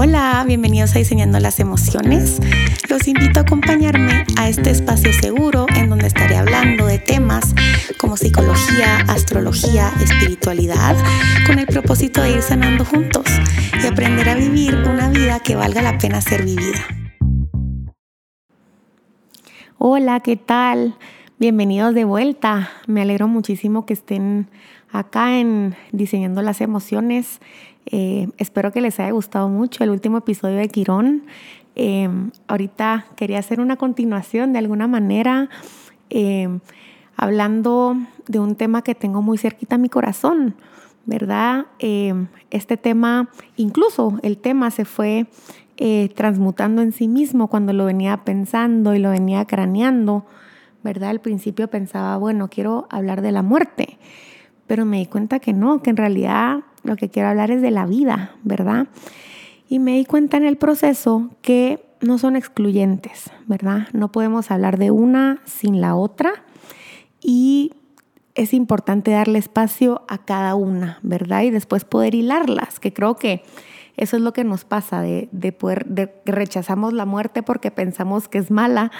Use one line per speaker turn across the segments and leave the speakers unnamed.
Hola, bienvenidos a Diseñando las Emociones. Los invito a acompañarme a este espacio seguro en donde estaré hablando de temas como psicología, astrología, espiritualidad, con el propósito de ir sanando juntos y aprender a vivir una vida que valga la pena ser vivida. Hola, ¿qué tal? Bienvenidos de vuelta. Me alegro muchísimo que estén acá en Diseñando las Emociones. Eh, espero que les haya gustado mucho el último episodio de Quirón. Eh, ahorita quería hacer una continuación de alguna manera, eh, hablando de un tema que tengo muy cerquita a mi corazón, ¿verdad? este tema, incluso el tema se fue transmutando en sí mismo cuando lo venía pensando y lo venía craneando, ¿verdad? Al principio pensaba, bueno, quiero hablar de la muerte pero me di cuenta que no, que en realidad lo que quiero hablar es de la vida, ¿verdad? Y me di cuenta en el proceso que no son excluyentes, ¿verdad? No podemos hablar de una sin la otra y es importante darle espacio a cada una, ¿verdad? Y después poder hilarlas, que creo que eso es lo que nos pasa, de, poder, de, rechazamos la muerte porque pensamos que es mala,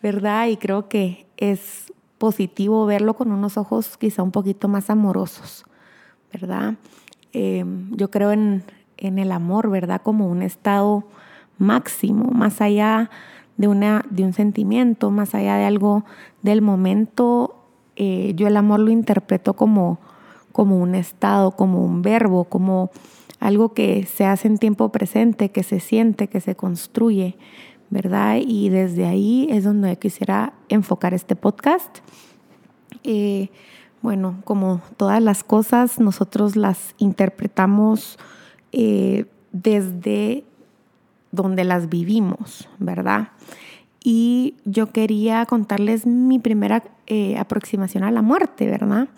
¿verdad? Y creo que es positivo verlo con unos ojos quizá un poquito más amorosos, ¿verdad? Em, yo creo en, el amor, ¿verdad? Como un estado máximo, más allá de, una, de un sentimiento, más allá de algo del momento. Eh, yo el amor lo interpreto como, como un estado, como un verbo, como algo que se hace en tiempo presente, que se siente, que se construye, ¿verdad? Y desde ahí es donde quisiera enfocar este podcast. Eh, bueno, como todas las cosas, nosotros las interpretamos eh, desde donde las vivimos, ¿verdad? Y yo quería contarles mi primera eh, aproximación a la muerte, ¿verdad?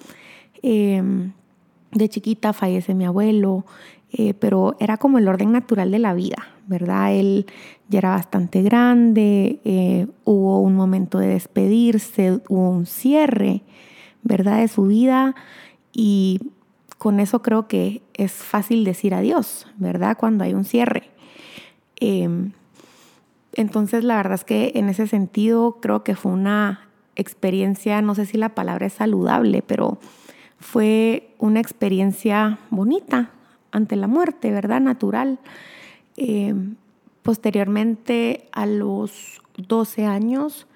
Em, de chiquita fallece mi abuelo, pero era como el orden natural de la vida, ¿verdad? Él ya era bastante grande, eh, hubo un momento de despedirse, hubo un cierre, ¿verdad? De su vida y con eso creo que es fácil decir adiós, ¿verdad? Cuando hay un cierre. Em, entonces, la verdad es que en ese sentido creo que fue una experiencia, no sé si la palabra es saludable, pero fue una experiencia bonita ante la muerte, ¿verdad? Natural. Em, posteriormente, a los 12 años,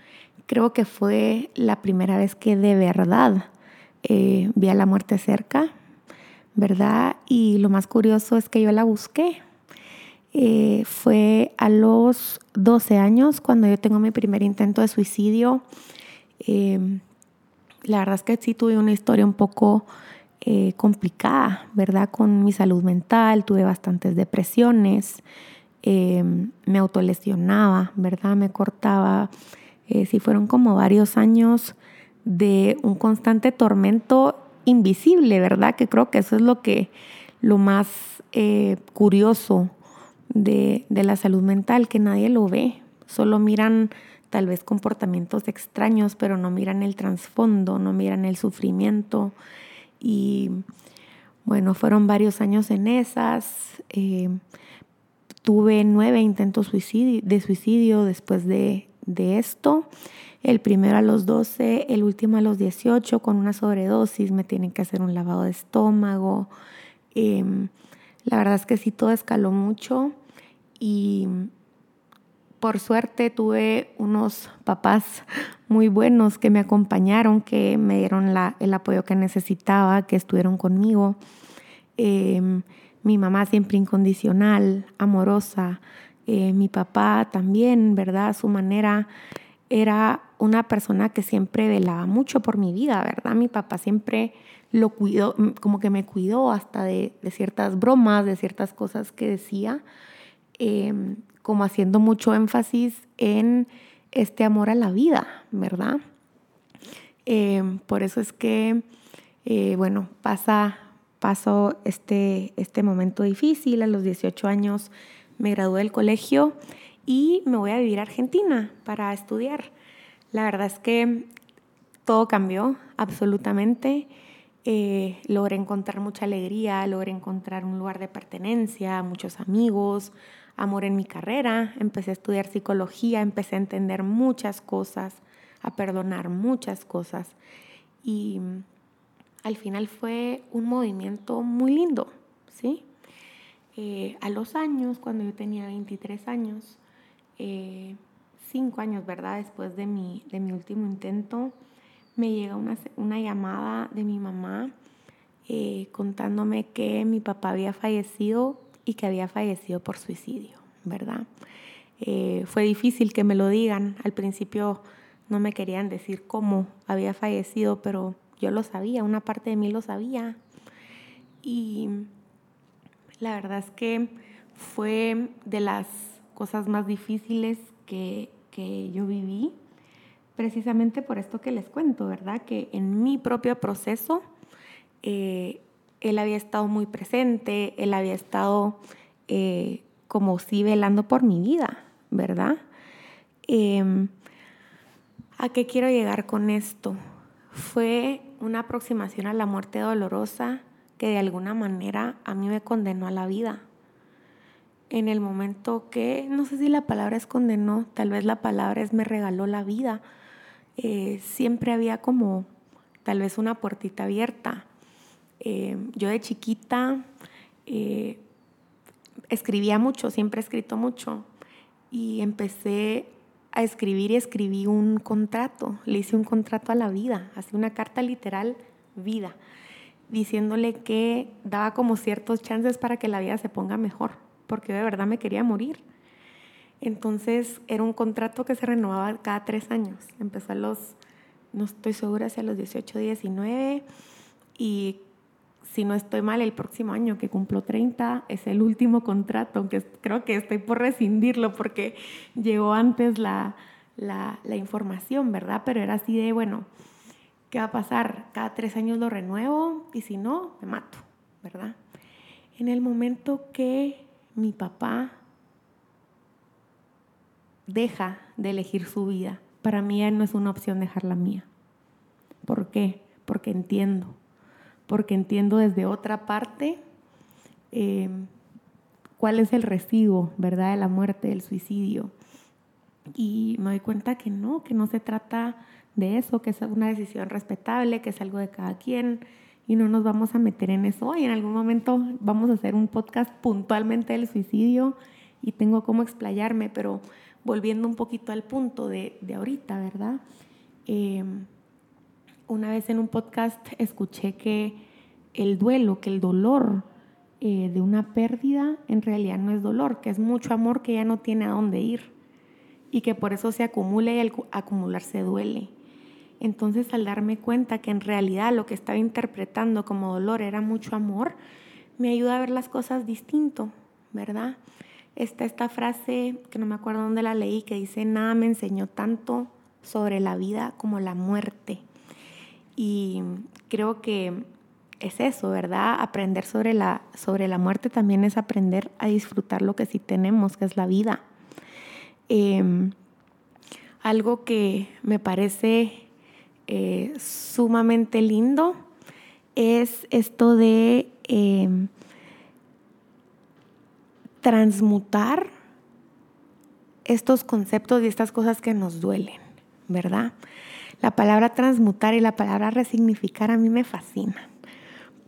creo que fue la primera vez que de verdad eh, vi a la muerte cerca, ¿verdad? Y lo más curioso es que yo la busqué. Eh, fue a los 12 años cuando yo tengo mi primer intento de suicidio. Em, la verdad es que sí tuve una historia un poco eh, complicada, ¿verdad? Con mi salud mental, tuve bastantes depresiones, eh, me autolesionaba, ¿verdad? Me cortaba. Eh, sí, fueron como varios años de un constante tormento invisible, ¿verdad? Que creo que eso es lo que lo más curioso de, de la salud mental, que nadie lo ve, solo miran tal vez comportamientos extraños, pero no miran el trasfondo, no miran el sufrimiento, y bueno, fueron varios años en esas. Eh, tuve nueve intentos de suicidio después de, esto. El primero a los 12, el último a los 18 con una sobredosis. Me tienen que hacer un lavado de estómago. Em, la verdad es que sí, todo escaló mucho y por suerte tuve unos papás muy buenos que me acompañaron, que me dieron el apoyo que necesitaba, que estuvieron conmigo. Em, mi mamá siempre incondicional, amorosa. Eh, mi papá también, ¿verdad? A su manera era una persona que siempre velaba mucho por mi vida, ¿verdad? Mi papá siempre lo cuidó, como que me cuidó hasta de, ciertas bromas, de ciertas cosas que decía. Em, como haciendo mucho énfasis en este amor a la vida, ¿verdad? Eh, por eso es que, eh, bueno, pasa, pasó este, este momento difícil. A los 18 años me gradué del colegio y me voy a vivir a Argentina para estudiar. La verdad es que todo cambió absolutamente. eh, logré encontrar mucha alegría, logré encontrar un lugar de pertenencia, muchos amigos, amor en mi carrera, empecé a estudiar psicología, empecé a entender muchas cosas, a perdonar muchas cosas y al final fue un movimiento muy lindo, ¿sí? Eh, a los años, cuando yo tenía 23 años, eh, cinco años, ¿verdad? Después de mi, de mi último intento, me llega una, una llamada de mi mamá eh, contándome que mi papá había fallecido y que había fallecido por suicidio, ¿verdad? Eh, fue difícil que me lo digan. Al principio no me querían decir cómo había fallecido, pero yo lo sabía, una parte de mí lo sabía. Y la verdad es que fue de las cosas más difíciles que, que yo viví precisamente por esto que les cuento, ¿verdad? Que en mi propio proceso eh, él había estado muy presente, él había estado eh, como si velando por mi vida, ¿verdad? Em, ¿A qué quiero llegar con esto? Fue una aproximación a la muerte dolorosa que de alguna manera a mí me condenó a la vida. En el momento que, no sé si la palabra es condenó, tal vez la palabra es me regaló la vida, eh, siempre había como tal vez una puertita abierta. Eh, yo de chiquita eh, escribía mucho, siempre he escrito mucho y empecé a escribir y escribí un contrato, le hice un contrato a la vida, así una carta literal vida, diciéndole que daba como ciertos chances para que la vida se ponga mejor, porque de verdad me quería morir. Entonces era un contrato que se renovaba cada tres años. Empezó a los, no estoy segura, hacia los 18, 19 y si no estoy mal, el próximo año que cumplo 30 es el último contrato, aunque creo que estoy por rescindirlo porque llegó antes la, la, información, ¿verdad? Pero era así de, bueno, ¿qué va a pasar? Cada tres años lo renuevo y si no, me mato, ¿verdad? En el momento que mi papá deja de elegir su vida. Para mí no es una opción dejar la mía. ¿Por qué? Porque entiendo. Porque entiendo desde otra parte em, cuál es el recibo, ¿verdad? De la muerte, del suicidio. Y me doy cuenta que no, que no se trata de eso, que es una decisión respetable, que es algo de cada quien y no nos vamos a meter en eso. Y en algún momento vamos a hacer un podcast puntualmente del suicidio y tengo cómo explayarme, pero volviendo un poquito al punto de, ahorita, ¿verdad? Em, una vez en un podcast escuché que el duelo, que el dolor eh, de una pérdida en realidad no es dolor, que es mucho amor que ya no tiene a dónde ir y que por eso se acumula y al acumularse duele. Entonces al darme cuenta que en realidad lo que estaba interpretando como dolor era mucho amor, me ayuda a ver las cosas distinto, ¿verdad? está esta frase que no me acuerdo dónde la leí, que dice, nada me enseñó tanto sobre la vida como la muerte. Y creo que es eso, ¿verdad? Aprender sobre la, sobre la muerte también es aprender a disfrutar lo que sí tenemos, que es la vida. Em, algo que me parece eh, sumamente lindo es esto de... Em, transmutar estos conceptos y estas cosas que nos duelen, ¿verdad? La palabra transmutar y la palabra resignificar a mí me fascinan,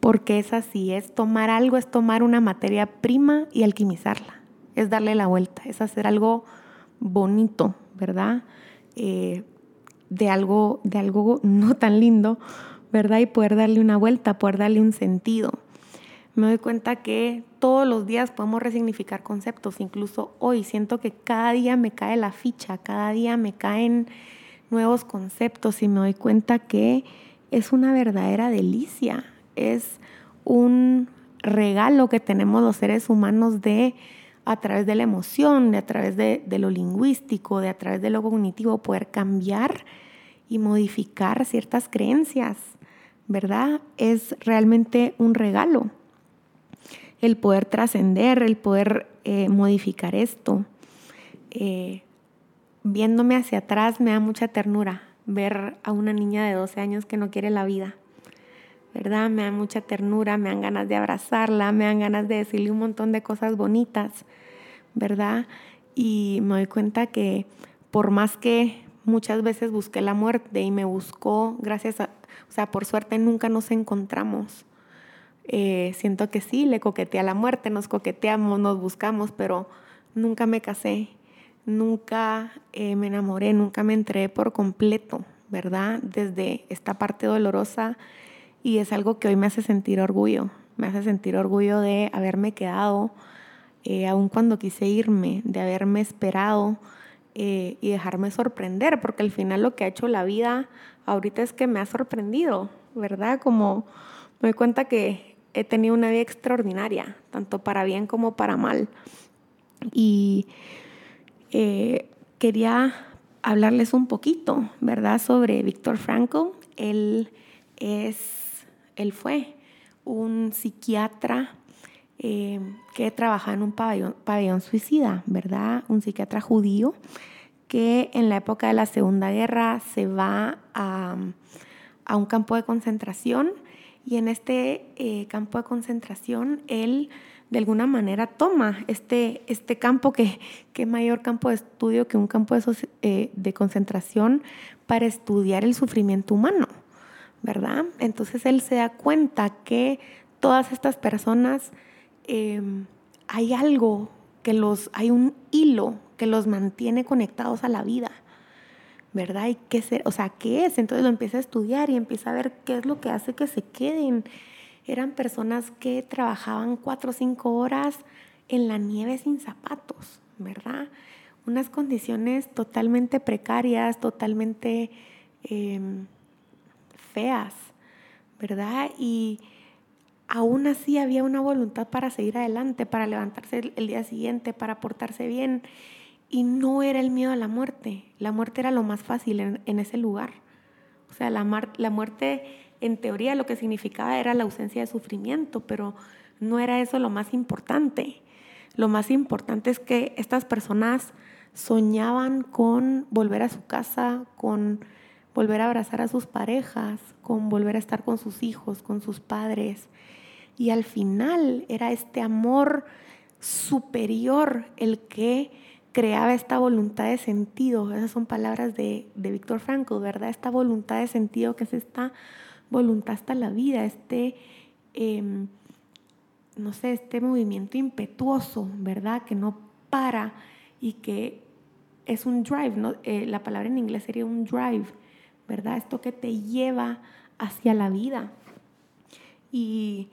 porque es así, es tomar algo, es tomar una materia prima y alquimizarla, es darle la vuelta, es hacer algo bonito, ¿verdad? Eh, de, algo, de algo no tan lindo, ¿verdad? Y poder darle una vuelta, poder darle un sentido. Me doy cuenta que todos los días podemos resignificar conceptos, incluso hoy siento que cada día me cae la ficha, cada día me caen nuevos conceptos y me doy cuenta que es una verdadera delicia, es un regalo que tenemos los seres humanos de a través de la emoción, de a través de, lo lingüístico, de a través de lo cognitivo, poder cambiar y modificar ciertas creencias, ¿verdad? Es realmente un regalo el poder trascender, el poder eh, modificar esto. Eh, viéndome hacia atrás me da mucha ternura ver a una niña de 12 años que no quiere la vida, ¿verdad? Me dan mucha ternura, me dan ganas de abrazarla, me dan ganas de decirle un montón de cosas bonitas, ¿verdad? Y me doy cuenta que por más que muchas veces busqué la muerte y me buscó, gracias a, o sea, por suerte nunca nos encontramos. Eh, siento que sí, le coqueteé a la muerte, nos coqueteamos, nos buscamos, pero nunca me casé, nunca eh, me enamoré, nunca me entregué por completo, ¿verdad? Desde esta parte dolorosa y es algo que hoy me hace sentir orgullo, me hace sentir orgullo de haberme quedado, eh, aun cuando quise irme, de haberme esperado eh, y dejarme sorprender, porque al final lo que ha hecho la vida ahorita es que me ha sorprendido, ¿verdad? Como me doy cuenta que he tenido una vida extraordinaria, tanto para bien como para mal. Y eh, quería hablarles un poquito, ¿verdad?, sobre Víctor Frankl. Él es él fue un psiquiatra eh, que trabajaba en un pabellón, suicida, ¿verdad? Un psiquiatra judío que en la época de la Segunda Guerra se va a, un campo de concentración y en este eh, campo de concentración él de alguna manera toma este, este campo que, que mayor campo de estudio que un campo de, eh, de concentración para estudiar el sufrimiento humano. ¿Verdad? Entonces él se da cuenta que todas estas personas em, hay algo que los, hay un hilo que los mantiene conectados a la vida, ¿verdad? Y qué ser, o sea, ¿qué es? Entonces lo empieza a estudiar y empieza a ver qué es lo que hace que se queden. Eran personas que trabajaban cuatro o cinco horas en la nieve sin zapatos, ¿verdad? Unas condiciones totalmente precarias, totalmente em, feas, ¿verdad? Y aún así había una voluntad para seguir adelante, para levantarse el, día siguiente, para portarse bien. Y no era el miedo a la muerte. La muerte era lo más fácil en, ese lugar. O sea, la, muerte en teoría lo que significaba era la ausencia de sufrimiento, pero no era eso lo más importante. Lo más importante es que estas personas soñaban con volver a su casa, con volver a abrazar a sus parejas, con volver a estar con sus hijos, con sus padres. Y al final era este amor superior el que creaba esta voluntad de sentido. Esas son palabras de, de Víctor Frankl, ¿verdad? Esta voluntad de sentido que es esta voluntad hasta la vida, este, em, no sé, este movimiento impetuoso, ¿verdad? Que no para y que es un drive, ¿no? Eh, la palabra en inglés sería un drive, ¿verdad? Esto que te lleva hacia la vida. Y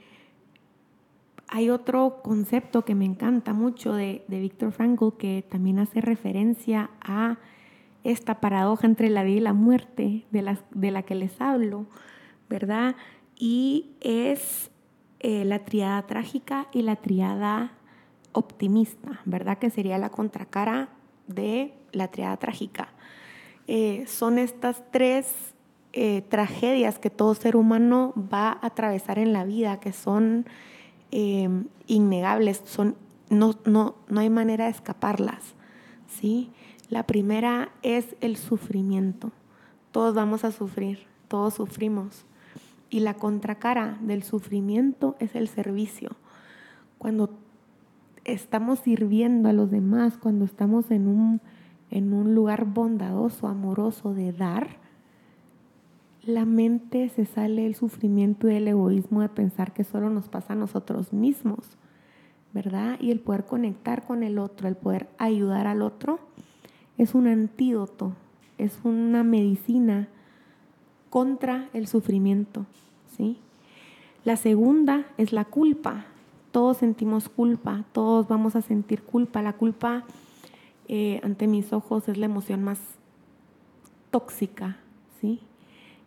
hay otro concepto que me encanta mucho de, de Víctor Frankl que también hace referencia a esta paradoja entre la vida y la muerte de la, de la que les hablo, ¿verdad? Y es eh, la triada trágica y la triada optimista, ¿verdad? Que sería la contracara de la triada trágica. Eh, son estas tres eh, tragedias que todo ser humano va a atravesar en la vida, que son em, innegables, son, no, no, no hay manera de escaparlas. ¿sí? La primera es el sufrimiento. Todos vamos a sufrir, todos sufrimos. Y la contracara del sufrimiento es el servicio. Cuando estamos sirviendo a los demás, cuando estamos en un en un lugar bondadoso, amoroso de dar, la mente se sale del sufrimiento y del egoísmo de pensar que solo nos pasa a nosotros mismos, ¿verdad? Y el poder conectar con el otro, el poder ayudar al otro, es un antídoto, es una medicina contra el sufrimiento, ¿sí? La segunda es la culpa. Todos sentimos culpa, todos vamos a sentir culpa. La culpa eh, ante mis ojos es la emoción más tóxica, ¿sí?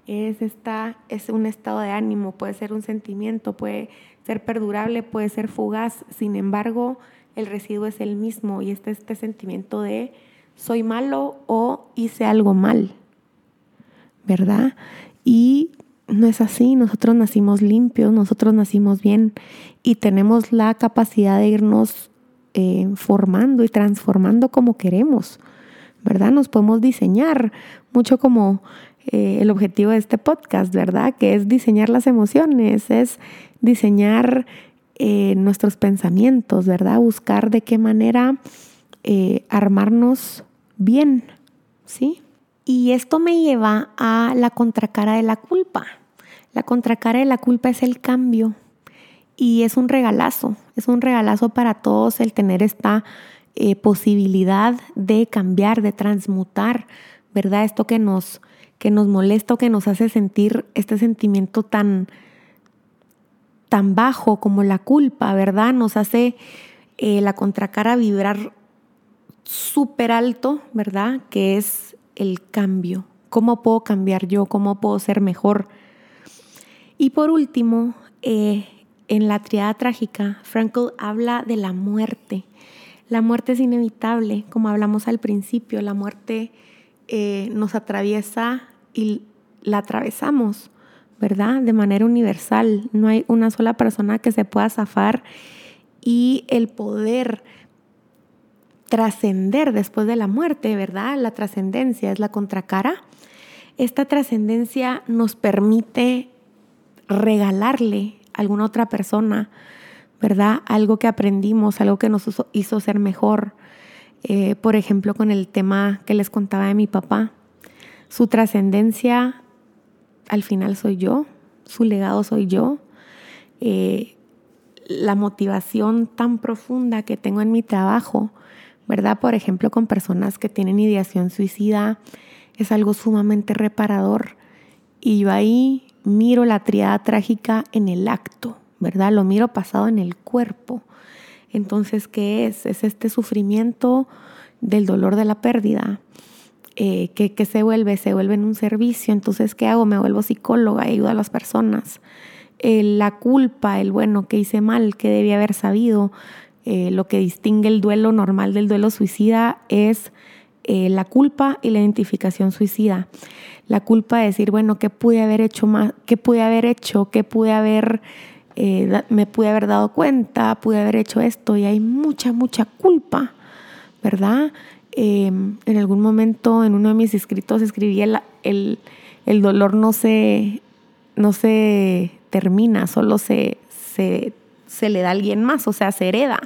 Es, esta, es un estado de ánimo, puede ser un sentimiento, puede ser perdurable, puede ser fugaz, sin embargo, el residuo es el mismo y este, este sentimiento de soy malo o hice algo mal, ¿verdad? Y no es así, nosotros nacimos limpios, nosotros nacimos bien y tenemos la capacidad de irnos eh, formando y transformando como queremos, ¿verdad? Nos podemos diseñar mucho como eh, el objetivo de este podcast, ¿verdad? Que es diseñar las emociones, es diseñar eh, nuestros pensamientos, ¿verdad? Buscar de qué manera armarnos bien, ¿sí? Y esto me lleva a la contracara de la culpa. La contracara de la culpa es el cambio y es un regalazo, es un regalazo para todos el tener esta eh, posibilidad de cambiar, de transmutar, ¿verdad? Esto que nos, que nos molesta o que nos hace sentir este sentimiento tan, tan bajo como la culpa, ¿verdad? Nos hace eh, la contracara vibrar súper alto, ¿verdad? Que es el cambio. ¿Cómo puedo cambiar yo? ¿Cómo puedo ser mejor? Y por último, eh, en la triada trágica, Frankl habla de la muerte. La muerte es inevitable, como hablamos al principio, la muerte eh, nos atraviesa y la atravesamos, ¿verdad? De manera universal. No hay una sola persona que se pueda zafar y el poder trascender después de la muerte, ¿verdad? La trascendencia es la contracara. Esta trascendencia nos permite regalarle alguna otra persona, ¿verdad? Algo que aprendimos, algo que nos hizo ser mejor. Eh, por ejemplo, con el tema que les contaba de mi papá. Su trascendencia al final soy yo, su legado soy yo. Eh, la motivación tan profunda que tengo en mi trabajo ¿verdad? Por ejemplo, con personas que tienen ideación suicida, es algo sumamente reparador. Y yo ahí miro la triada trágica en el acto, ¿verdad? Lo miro pasado en el cuerpo. Entonces, ¿qué es? Es este sufrimiento del dolor de la pérdida. Eh, que, se vuelve, se vuelve en un servicio. Entonces, ¿qué hago? Me vuelvo psicóloga ayudo a las personas. la culpa, el bueno, que hice mal, que debía haber sabido, eh, lo que distingue el duelo normal del duelo suicida es eh, la culpa y la identificación suicida. La culpa de decir, bueno, ¿qué pude haber hecho más? ¿Qué pude haber hecho? ¿Qué pude haber, eh, me pude haber dado cuenta? ¿Pude haber hecho esto? Y hay mucha, mucha culpa, ¿verdad? Em, en algún momento en uno de mis escritos escribí el, el, dolor no se, no se termina, solo se, se se le da a alguien más, o sea, se hereda.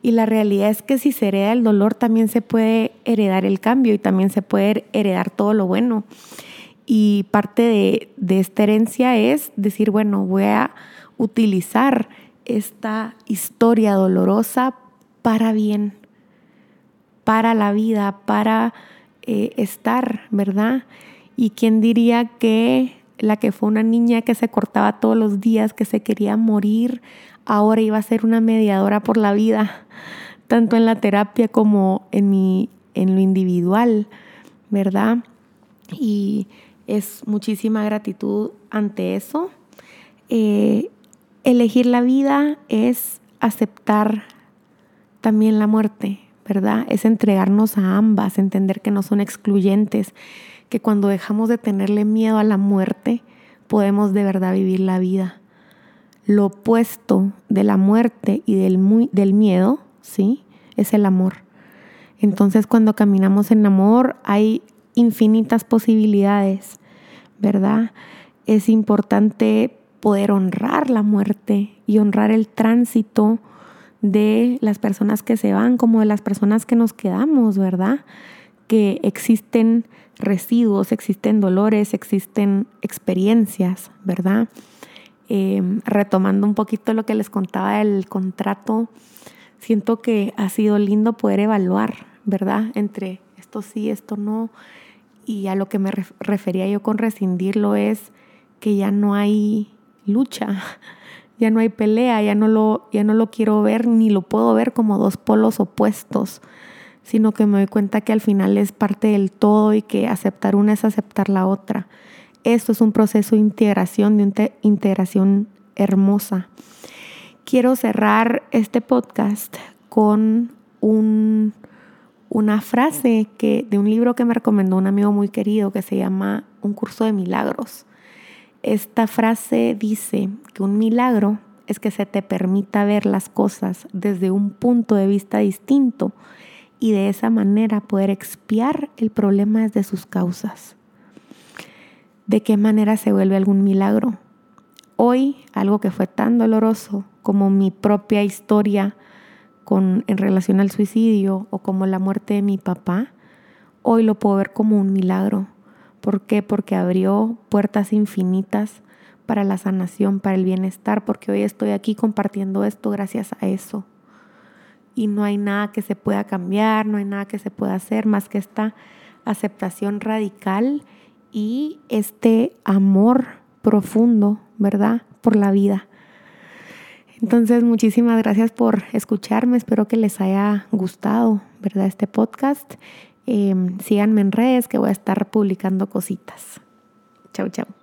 Y la realidad es que si se hereda el dolor, también se puede heredar el cambio y también se puede heredar todo lo bueno. Y parte de, esta herencia es decir, bueno, voy a utilizar esta historia dolorosa para bien, para la vida, para eh, estar, ¿verdad? Y quién diría que la que fue una niña que se cortaba todos los días, que se quería morir ahora iba a ser una mediadora por la vida, tanto en la terapia como en, mi, en lo individual, ¿verdad? Y es muchísima gratitud ante eso. Eh, elegir la vida es aceptar también la muerte, ¿verdad? Es entregarnos a ambas, entender que no son excluyentes, que cuando dejamos de tenerle miedo a la muerte, podemos de verdad vivir la vida lo opuesto de la muerte y del, del miedo, ¿sí? Es el amor. Entonces cuando caminamos en amor hay infinitas posibilidades, ¿verdad? Es importante poder honrar la muerte y honrar el tránsito de las personas que se van como de las personas que nos quedamos, ¿verdad? Que existen residuos, existen dolores, existen experiencias, ¿verdad? Em, retomando un poquito lo que les contaba del contrato, siento que ha sido lindo poder evaluar, ¿verdad? Entre esto sí, esto no. Y a lo que me refería yo con rescindirlo es que ya no hay lucha, ya no hay pelea, ya no lo, ya no lo quiero ver ni lo puedo ver como dos polos opuestos, sino que me doy cuenta que al final es parte del todo y que aceptar una es aceptar la otra. Esto es un proceso de integración, de una integración hermosa. Quiero cerrar este podcast con un, una frase que, de un libro que me recomendó un amigo muy querido que se llama Un curso de milagros. Esta frase dice que un milagro es que se te permita ver las cosas desde un punto de vista distinto y de esa manera poder expiar el problema desde sus causas. De qué manera se vuelve algún milagro. Hoy, algo que fue tan doloroso como mi propia historia con, en relación al suicidio o como la muerte de mi papá, hoy lo puedo ver como un milagro. ¿Por qué? Porque abrió puertas infinitas para la sanación, para el bienestar, porque hoy estoy aquí compartiendo esto gracias a eso. Y no hay nada que se pueda cambiar, no hay nada que se pueda hacer más que esta aceptación radical y este amor profundo, ¿verdad? Por la vida. Entonces, muchísimas gracias por escucharme. Espero que les haya gustado, ¿verdad? Este podcast. Em, síganme en redes que voy a estar publicando cositas. Chau, chau.